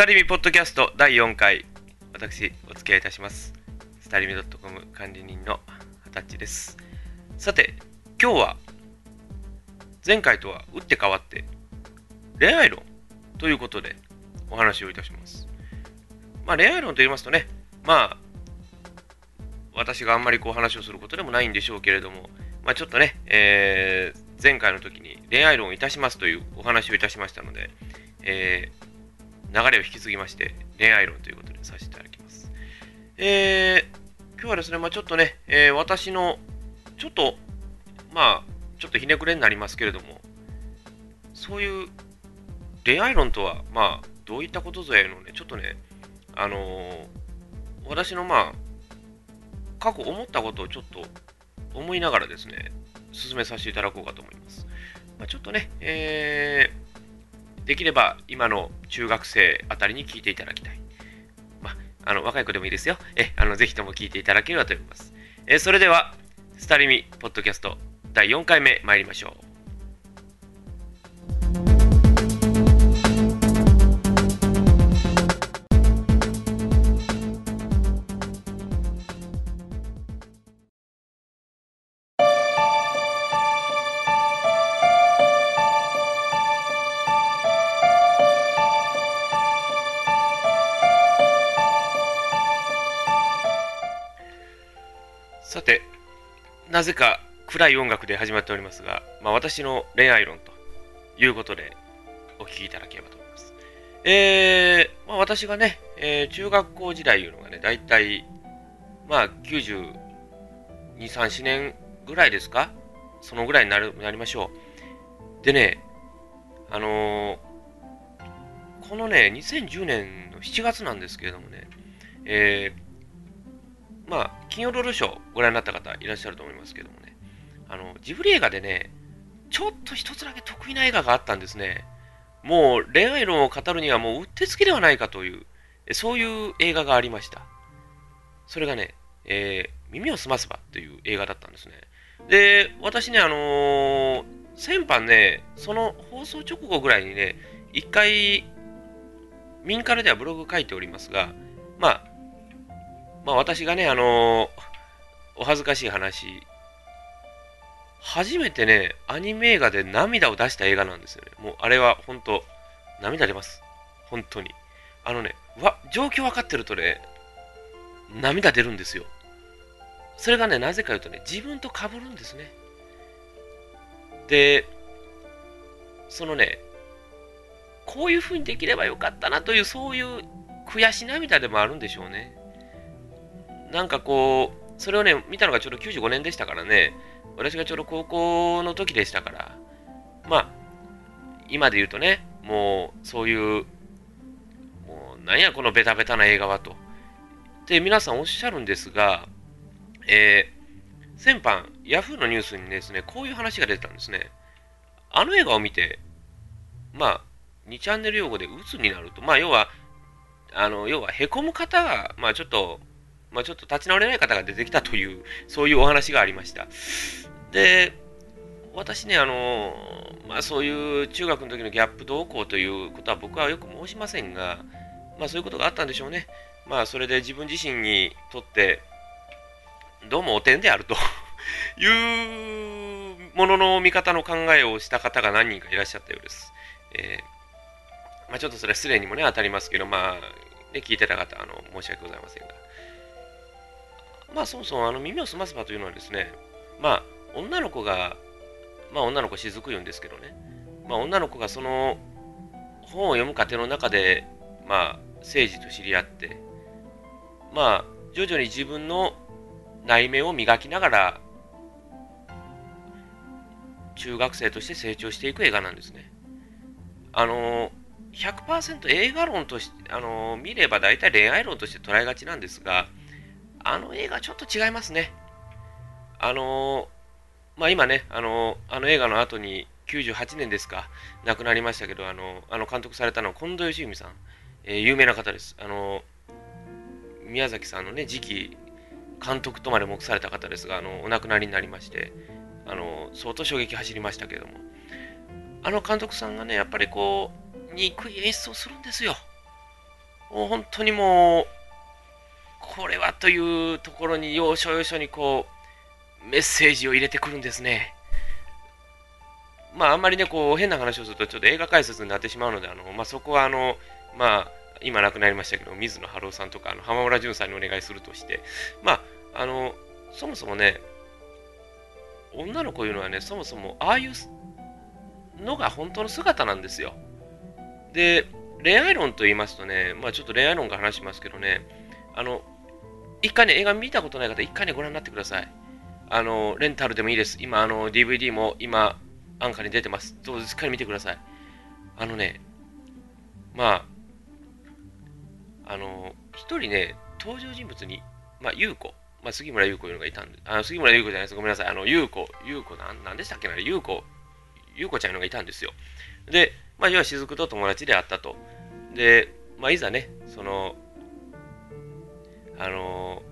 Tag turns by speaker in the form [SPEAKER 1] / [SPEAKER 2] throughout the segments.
[SPEAKER 1] タリミポッドキャスト第4回、私、お付き合いいたします。スタリミ .com 管理人のハタッチです。さて、今日は、前回とは打って変わって、恋愛論ということでお話をいたします。まあ、恋愛論と言いますとね、まあ、私があんまりこう話をすることでもないんでしょうけれども、まあ、ちょっとね、えー前回の時に恋愛論をいたしますというお話をいたしましたので、えー流れを引き継ぎまして恋愛論ということでさせていただきます。えー今日はですね、まあ、ちょっとね、えー私のちょっと、まあ、ちょっとひねくれになりますけれども、そういう恋愛論とは、まあ、どういったことぞやのね、ちょっとね、あのー私のまあ、過去思ったことをちょっと思いながらですね、進めさせていただこうかと思います。まあ、ちょっとね、えーできれば今の中学生あたりに聞いていただきたい。まあ、あの若い子でもいいですよ。えあのぜひとも聞いていただければと思います。えそれでは、スタリミポッドキャスト第4回目参りましょう。なぜか暗い音楽で始まっておりますが、まあ、私の恋愛論ということでお聞きいただければと思います。えー、まあ、私がね、えー中学校時代いうのがね、だいたい、まあ、92、3、4年ぐらいですか？そのぐらいになるなりましょう。でね、あのーこのね、2010年の7月なんですけれどもね、えー、まあ、金曜ロードショーご覧になった方いらっしゃると思いますけどもね、あの、ジブリ映画でね、ちょっと一つだけ得意な映画があったんですね。もう恋愛論を語るにはもううってつけではないかという、そういう映画がありました。それがね、えー耳をすますばという映画だったんですね。で、私ね、あのー先般ね、その放送直後ぐらいにね、一回、民からではブログ書いておりますが、まあ、まあ私がね、あのお恥ずかしい話、初めてね、アニメ映画で涙を出した映画なんですよね。もうあれは本当、涙出ます。本当に。あのね、わ、状況分かってるとね、涙出るんですよ。それがね、なぜか言うとね、自分と被るんですね。で、そのね、こういう風にできればよかったなという、そういう悔し涙でもあるんでしょうね。なんかこう、それをね、見たのがちょうど95年でしたからね、私がちょうど高校の時でしたから、まあ、今で言うとね、もうそういう、もうなんやこのベタベタな映画はと。で、皆さんおっしゃるんですが、えー、先般、ヤフーのニュースにですね、こういう話が出てたんですね。あの映画を見て、まあ、2チャンネル用語で鬱になると、まあ、要は、あの、要は、へこむ方が、まあ、ちょっと、まあ、ちょっと立ち直れない方が出てきたという、そういうお話がありました。で、私ね、あの、まあ、そういう中学の時のギャップ動向ということは僕はよく申しませんが、まあ、そういうことがあったんでしょうね。まあ、それで自分自身にとって、どうもお点であると いうものの見方の考えをした方が何人かいらっしゃったようです。えーまあ、ちょっとそれは失礼にもね、当たりますけど、まあ、ね、聞いてた方、あの、申し訳ございませんが。まあ、そもそも、あの、耳をすますばというのはですね、まあ、女の子が、まあ、女の子しずく言うんですけどね、まあ、女の子がその本を読む過程の中で、まあ、政治と知り合って、まあ、徐々に自分の内面を磨きながら、中学生として成長していく映画なんですね。あの100%映画論として、あの見れば大体恋愛論として捉えがちなんですが、あの映画ちょっと違いますね。あのまあ今ね、あのあの映画の後に98年ですか、亡くなりましたけど、あのあの監督されたのは近藤義文さん、えー有名な方です。あの宮崎さんのね、次期監督とまで目された方ですが、あのお亡くなりになりまして、あの相当衝撃走りましたけども、あの監督さんがね、やっぱりこう、憎い演出をするんですよ。もう本当にもう、これはというところに要所要所にこう、メッセージを入れてくるんですね。まあ、あんまりね、こう、変な話をすると、ちょっと映画解説になってしまうので、あの、まあ、そこは、あの、まあ、今亡くなりましたけど、水野晴郎さんとか、あの浜村淳さんにお願いするとして、まあ、あの、そもそもね、女の子いうのはね、そもそも、ああいうのが本当の姿なんですよ。で、恋愛論と言いますとね、まあちょっと恋愛論から話しますけどね、あの、一回ね、映画見たことない方、一回ね、ご覧になってください。あの、レンタルでもいいです。今、あの、DVD も今、安価に出てます。どうぞしっかり見てください。あのね、まあ、あの、一人ね、登場人物に、まあ、優子、まあ、杉村優子いうのがいたんで、あの杉村優子じゃないです。ごめんなさい。あの、優子、優子なん、なんでしたっけな、優子、優子ちゃんいうのがいたんですよ。で、まあ、要は雫と友達であったと。で、まあ、いざね、その、あの、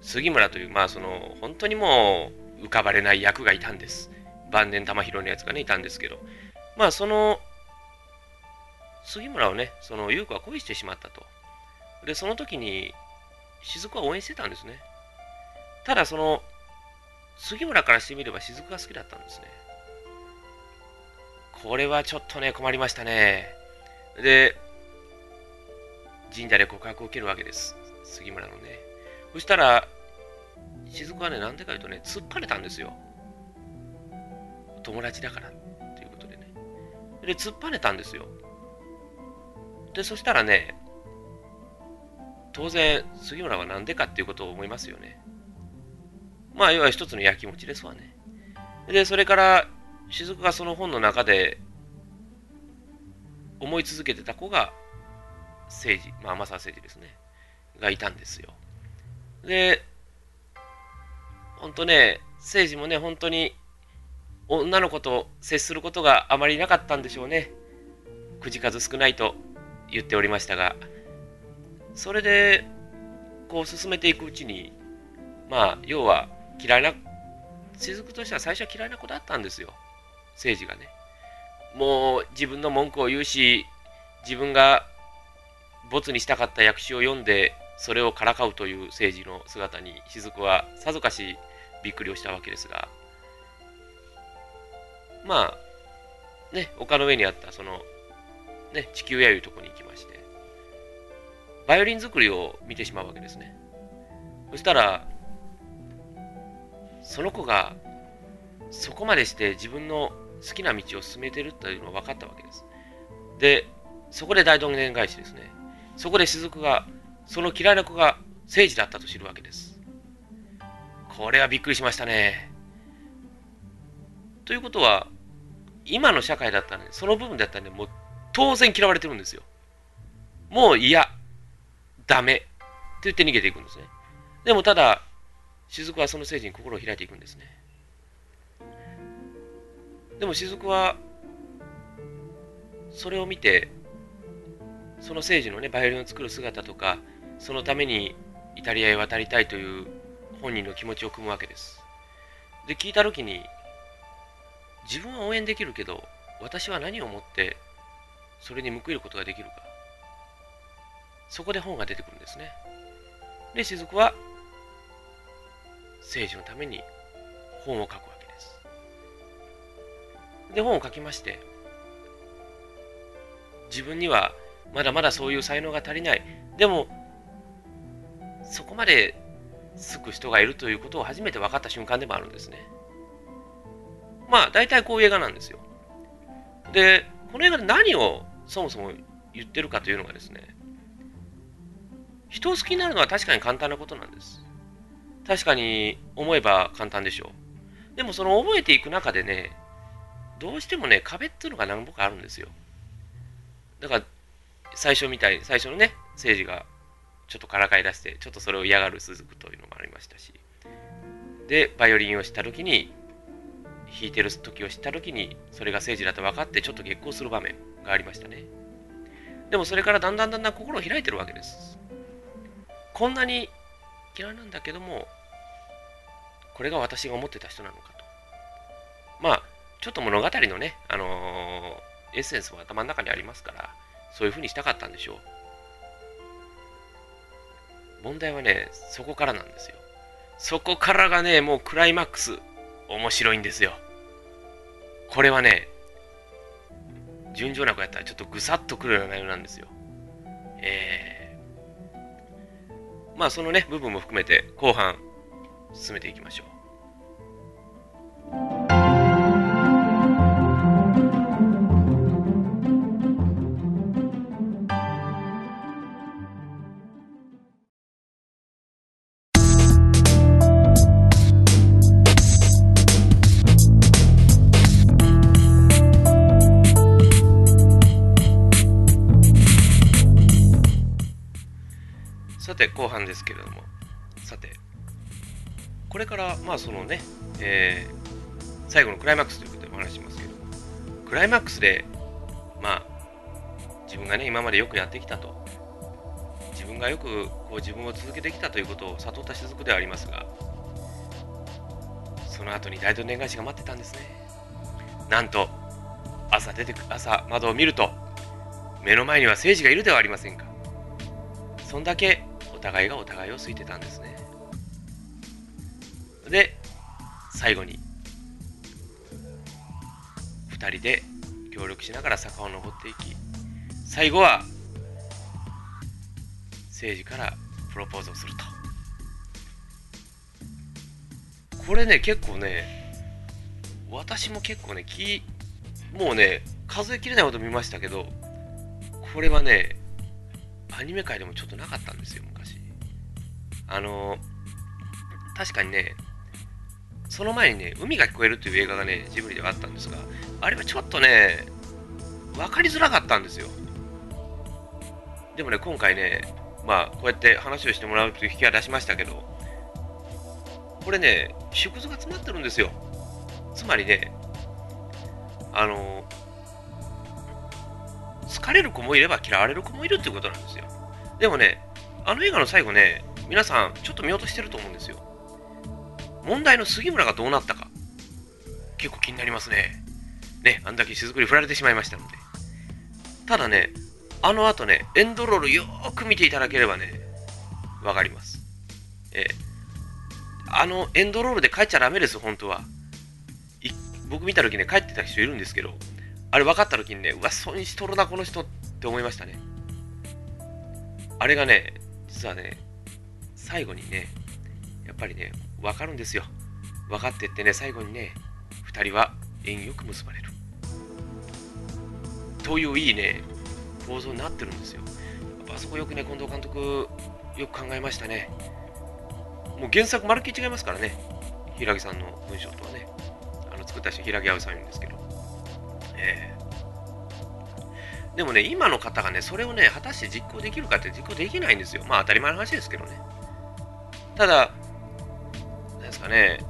[SPEAKER 1] 杉村という、まあ、その、本当にもう、浮かばれない役がいたんです。晩年玉広のやつがね、いたんですけど、まあ、その、杉村をね、その、優子は恋してしまったと。で、その時に、雫は応援してたんですね。ただ、その、杉村からしてみれば雫が好きだったんですね。これはちょっとね、困りましたね。で、神社で告白を受けるわけです。杉村のね。そしたら、雫はね、なんでか言うとね、突っ張れたんですよ。友達だからっていうことでね。で、突っ張れたんですよ。で、そしたらね、当然、杉村は何でかっていうことを思いますよね。まあ、要は一つのやきもちですわね。で、それから、雫がその本の中で思い続けてた子が、政治、まあ、天沢誠治ですね。がいたんですよ。で、ほんとね、政治もね、本当に女の子と接することがあまりなかったんでしょうね。口数少ないと言っておりましたが、それで、こう進めていくうちに、まあ、要は嫌いな、雫としては最初は嫌いな子だったんですよ。政治がね。もう自分の文句を言うし、自分が没にしたかった訳詞を読んで、それをからかうという政治の姿に、雫はさぞかしびっくりをしたわけですが、まあ、ね、丘の上にあったその、ね、地球屋いうとこに行きまして、バイオリン作りを見てしまうわけですね。そしたら、その子がそこまでして自分の好きな道を進めてるというのが分かったわけです。で、そこで大どんでん返しですね。そこで雫が、その嫌いな子が政治だったと知るわけです。これはびっくりしましたね。ということは、今の社会だったらね、その部分だったらね、もう当然嫌われてるんですよ。もう嫌、ダメって言って逃げていくんですね。でもただ、雫はその政治に心を開いていくんですね。でも雫は、それを見て、その政治のね、バイオリンを作る姿とか、そのためにイタリアへ渡りたいという本人の気持ちを組むわけです。で、聞いた時に、自分は応援できるけど、私は何をもってそれに報いることができるか。そこで本が出てくるんですね。で、雫は政治のために本を書くわけです。で、本を書きまして、自分にはまだまだそういう才能が足りない。でも、そこまでつく人がいるということを初めて分かった瞬間でもあるんですね。まあ、大体こういう映画なんですよ。で、この映画で何をそもそも言ってるかというのがですね、人を好きになるのは確かに簡単なことなんです。確かに思えば簡単でしょう。でもその覚えていく中でね、どうしてもね、壁っていうのが何ぼかあるんですよ。だから、最初みたいに、最初のね、政治がちょっとからかい出して、ちょっとそれを嫌がる鈴くというのもありましたし、で、バイオリンをした時に、弾いてる時を知った時に、それが政治だと分かって、ちょっと激高する場面がありましたね。でもそれからだんだんだんだん心を開いてるわけです。こんなに嫌いなんだけども、これが私が思ってた人なのかと。まあ、ちょっと物語のね、あのー、エッセンスも頭の中にありますから、そういうふうにしたかったんでしょう。問題はね、そこからなんですよ。そこからがね、もうクライマックス、面白いんですよ。これはね、順調な子やったらちょっとぐさっとくるような内容なんですよ。えー、まあそのね、部分も含めて後半進めていきましょう。て後半ですけれども。さてこれからまあそのね、えー、最後のクライマックスということでお話しますけども。クライマックスでまあ自分がね今までよくやってきたと。自分がよくこう自分を続けてきたということを悟った雫ではありますがその後に大どんでん返しが待ってたんですね。なんと朝出てく朝窓を見ると目の前には聖司がいるではありませんか。そんだけお互いがお互いを好いてたんですね。で最後に2人で協力しながら坂を登っていき最後は政治からプロポーズをすると。これね結構ね私も結構ねきもうね数えきれないほど見ましたけどこれはねアニメ界でもちょっとなかったんですよあの確かにね、その前にね、海が聞こえるという映画がね、ジブリではあったんですが、あれはちょっとね、分かりづらかったんですよ。でもね、今回ね、まあ、こうやって話をしてもらうという引きは出しましたけど、これね、縮図が詰まってるんですよ。つまりね、あの、好かれる子もいれば嫌われる子もいるっていうことなんですよ。でもね、あの映画の最後ね、皆さん、ちょっと見落としてると思うんですよ。問題の杉村がどうなったか、結構気になりますね。ね、あんだけ雫に振られてしまいましたので。ただね、あの後ね、エンドロールよーく見ていただければね、わかります。えー、あのエンドロールで帰っちゃダメです、本当は。僕見た時ね、帰ってた人いるんですけど、あれ分かった時にね、うわ、損しとるな、この人って思いましたね。あれがね、実はね、最後にね、やっぱりね、分かるんですよ。分かってってね、最後にね、2人は縁よく結ばれる。といういいね、構造になってるんですよ。やっぱあそこよくね、近藤監督、よく考えましたね。もう原作まるっきり違いますからね。平木さんの文章とはね。あの作った人、平木葵さん言うんですけど。えー、でもね、今の方がね、それをね、果たして実行できるかって実行できないんですよ。まあ当たり前の話ですけどね。ただ、なんですかね、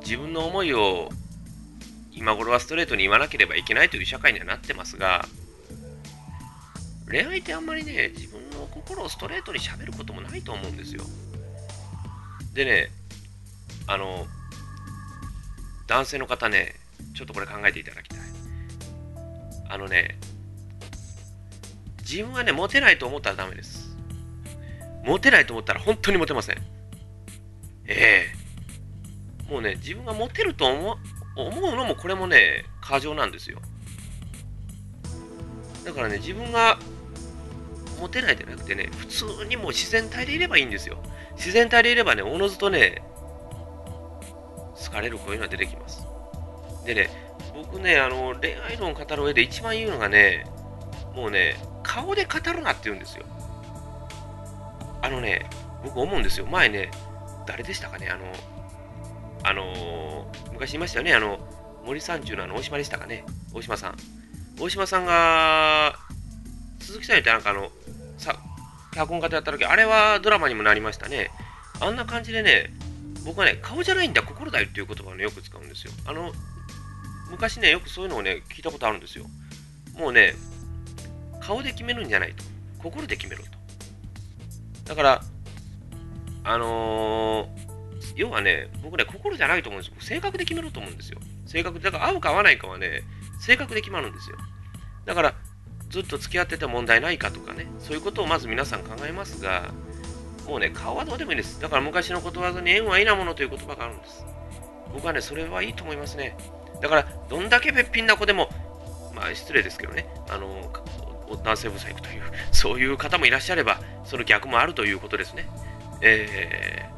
[SPEAKER 1] 自分の思いを今頃はストレートに言わなければいけないという社会にはなってますが、恋愛ってあんまりね、自分の心をストレートに喋ることもないと思うんですよ。でね、あの、男性の方ね、ちょっとこれ考えていただきたい。あのね、自分はね、モテないと思ったらダメです。モテないと思ったら本当にモテません。ええもうね、自分がモテると思思うのもこれもね、過剰なんですよ。だからね、自分がモテないじゃなくてね、普通にもう自然体でいればいいんですよ。自然体でいればね、おのずとね、好かれる声が出てきます。でね、僕ね、あの恋愛論を語る上で一番言うのがね、もうね、顔で語るなって言うんですよ。あのね、僕思うんですよ。前ね、誰でしたかね、あの、あのー、昔いましたよね、あの、森三中のあの、大島でしたかね、大島さん。大島さんが、鈴木さんってなんかあの、さ、脚本家でやった時、あれはドラマにもなりましたね。あんな感じでね、僕はね、顔じゃないんだ、心だよっていう言葉をね、よく使うんですよ。あの、昔ね、よくそういうのをね、聞いたことあるんですよ。もうね、顔で決めるんじゃないと。心で決めろ。だから、あのー、要はね、僕ね、心じゃないと思うんですよ。性格で決めろと思うんですよ。性格だから合うか合わないかはね、性格で決まるんですよ。だから、ずっと付き合ってて問題ないかとかね、そういうことをまず皆さん考えますが、もうね、顔はどうでもいいです。だから昔のことわざに縁はいなものという言葉があるんです。僕はね、それはいいと思いますね。だから、どんだけべっぴんな子でも、まあ失礼ですけどね、あの、男性不細工という、そういう方もいらっしゃれば、その逆もあるということですね。え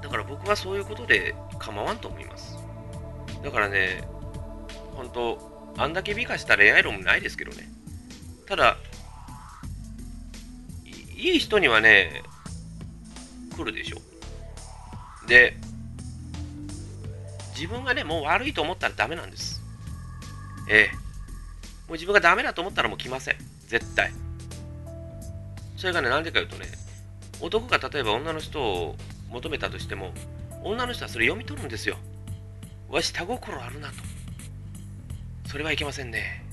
[SPEAKER 1] ー、だから僕はそういうことで構わんと思います。だからね、本当あんだけ美化した恋愛論もないですけどね。ただ、いい人にはね、来るでしょ。で、自分がね、もう悪いと思ったらダメなんです。ええ。もう自分がダメだと思ったらもう来ません。絶対。それがね、なんでか言うとね、男が例えば女の人を求めたとしても、女の人はそれ読み取るんですよ。わし、下心あるなと。それはいけませんね。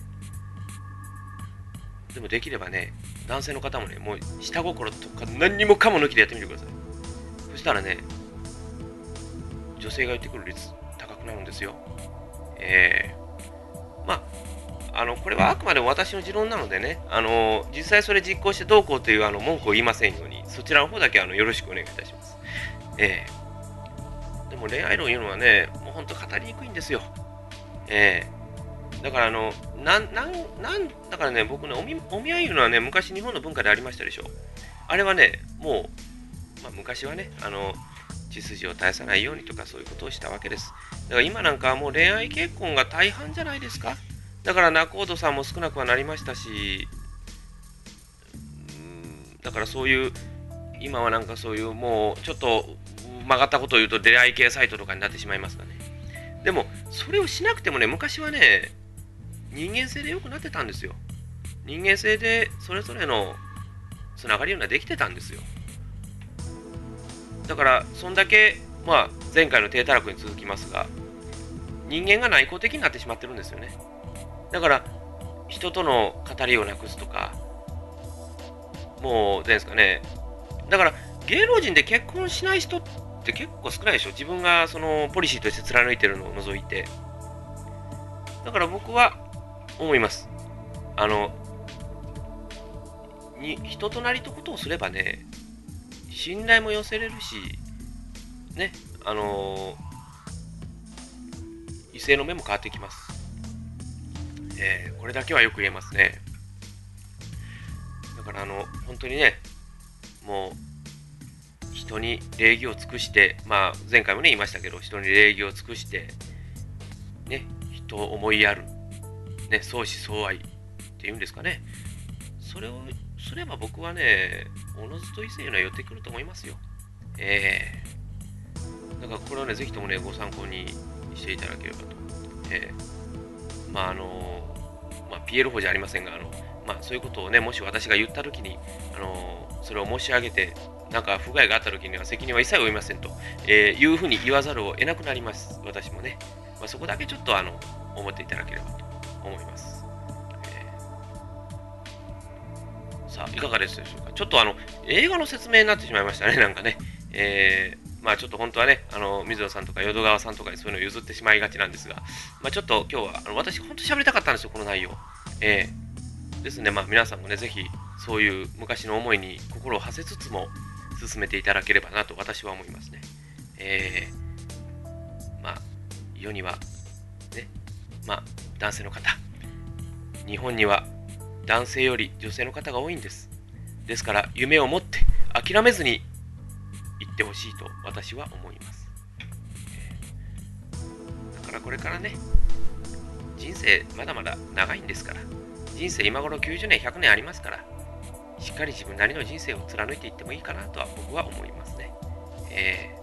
[SPEAKER 1] でもできればね、男性の方もね、もう下心とか何にもかも抜きでやってみてください。そしたらね、女性が言ってくる率高くなるんですよ。えー、まあ、あの、これはあくまでも私の持論なのでね、あの、実際それ実行してどうこうというあの文句を言いませんように、そちらの方だけあのよろしくお願いいたします。えー、でも恋愛論言うのはね、もう本当語りにくいんですよ。えーだからあの、なん、なん、なん、だからね、僕ね、お見お見合いいうのはね、昔日本の文化でありましたでしょ。あれはね、もう、まあ、昔はね、あの、血筋を絶やさないようにとかそういうことをしたわけです。だから今なんかはもう恋愛結婚が大半じゃないですか。だから仲人さんも少なくはなりましたし、うんだからそういう、今はなんかそういうもうちょっと曲がったことを言うと出会い系サイトとかになってしまいますがね。でも、それをしなくてもね、昔はね、人間性で良くなってたんですよ。人間性でそれぞれのつながりいうのはできてたんですよ。だから、そんだけ、まあ、前回の低たらくに続きますが、人間が内向的になってしまってるんですよね。だから、人との語りをなくすとか、もう、ですかね、だから、芸能人で結婚しない人って結構少ないでしょ。自分がそのポリシーとして貫いてるのを除いて。だから僕は、思います。あの、に人となりとことをすればね、信頼も寄せれるし、ね、あの異性の目も変わってきます。えー、これだけはよく言えますね。だからあの、本当にね、もう、人に礼儀を尽くして、まあ、前回もね、言いましたけど、人に礼儀を尽くして、ね、人を思いやる。ね、相思相愛っていうんですかね。それをすれば僕はね、おのずと異性には寄ってくると思いますよ。ええー、だからこれはね、ぜひともね、ご参考にしていただければと。ええー、まああの、まあ、PL 法じゃありませんが、あの、まあそういうことをね、もし私が言ったときに、あの、それを申し上げて、なんか不具合があったときには責任は一切負いませんと、えー、いうふうに言わざるを得なくなります。私もね。まあ、そこだけちょっとあの、思っていただければと。思います。さあ、いかがですでしょうか？ちょっとあの、映画の説明になってしまいましたね、なんかね。えー、まあちょっと本当はね、あの、水野さんとか淀川さんとかにそういうのを譲ってしまいがちなんですが、まあちょっと今日は、あの私、本当に喋りたかったんですよ、この内容。えー、ですね、まあ皆さんもね、ぜひ、そういう昔の思いに心を馳せつつも、進めていただければなと私は思いますね。えー、まあ、世には、ね、まあ、男性の方。日本には男性より女性の方が多いんです。ですから夢を持って諦めずに行ってほしいと私は思います、だからこれからね人生まだまだ長いんですから人生今頃90年100年ありますからしっかり自分なりの人生を貫いていってもいいかなとは僕は思いますね、え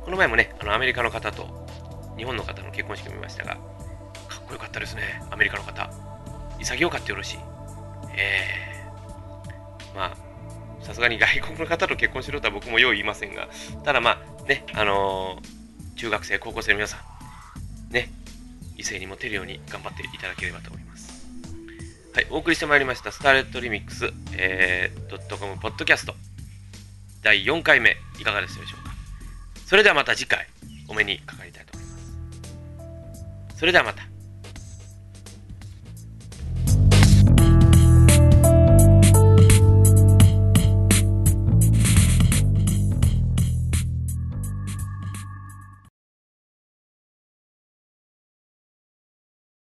[SPEAKER 1] ー、この前もねあのアメリカの方と日本の方の結婚式を見ましたがかっこよかったですね、アメリカの方。潔かってよろしい。えー、まあ、さすがに外国の方と結婚しろとは僕もよう言いませんが、ただまあ、ね、あのー、中学生、高校生の皆さん、ね、異性にモテるように頑張っていただければと思います。はい、お送りしてまいりました、スターレットリミックス、えー、ドットコムポッドキャスト、第4回目、いかがでしたでしょうか？それではまた次回、お目にかかりたいと思います。それではまた。